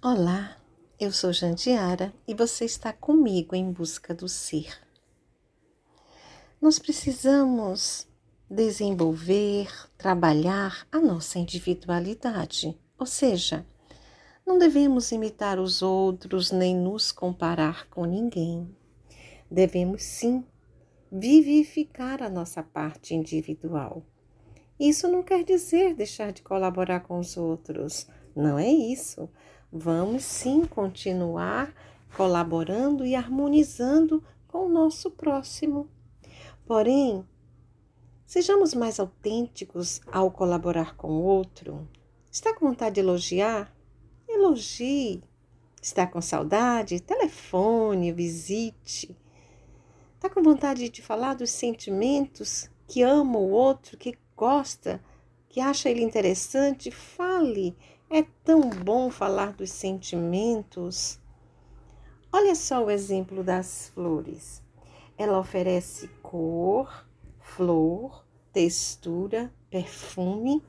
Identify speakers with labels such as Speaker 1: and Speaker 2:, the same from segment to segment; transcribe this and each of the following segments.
Speaker 1: Olá, eu sou Jandiara e você está comigo em busca do ser. Nós precisamos desenvolver, trabalhar a nossa individualidade, ou seja, não devemos imitar os outros nem nos comparar com ninguém. Devemos sim vivificar a nossa parte individual. Isso não quer dizer deixar de colaborar com os outros, não é isso vamos sim continuar colaborando e harmonizando com o nosso próximo. Porém, sejamos mais autênticos ao colaborar com o outro. Está com vontade de elogiar? Elogie. Está com saudade? Telefone, visite. Está com vontade de falar dos sentimentos que ama o outro, que gosta, que acha ele interessante? Fale é tão bom falar dos sentimentos. Olha só o exemplo das flores. Ela oferece cor, flor, textura, perfume,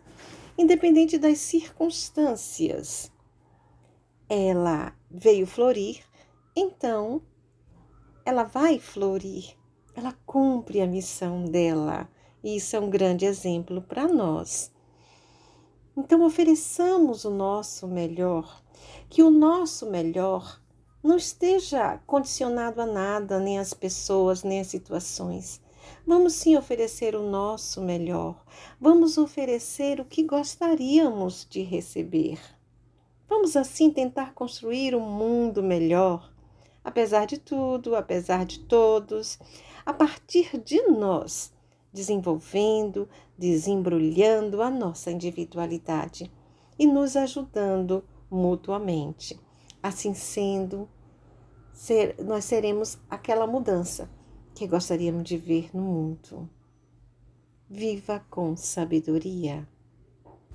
Speaker 1: independente das circunstâncias. Ela veio florir, então ela vai florir. Ela cumpre a missão dela. E isso é um grande exemplo para nós. Então, ofereçamos o nosso melhor, que o nosso melhor não esteja condicionado a nada, nem às pessoas, nem às situações. Vamos sim oferecer o nosso melhor. Vamos oferecer o que gostaríamos de receber. Vamos assim tentar construir um mundo melhor, apesar de tudo, apesar de todos, a partir de nós desenvolvendo, desembrulhando a nossa individualidade e nos ajudando mutuamente. Assim sendo, ser, nós seremos aquela mudança que gostaríamos de ver no mundo. Viva com sabedoria.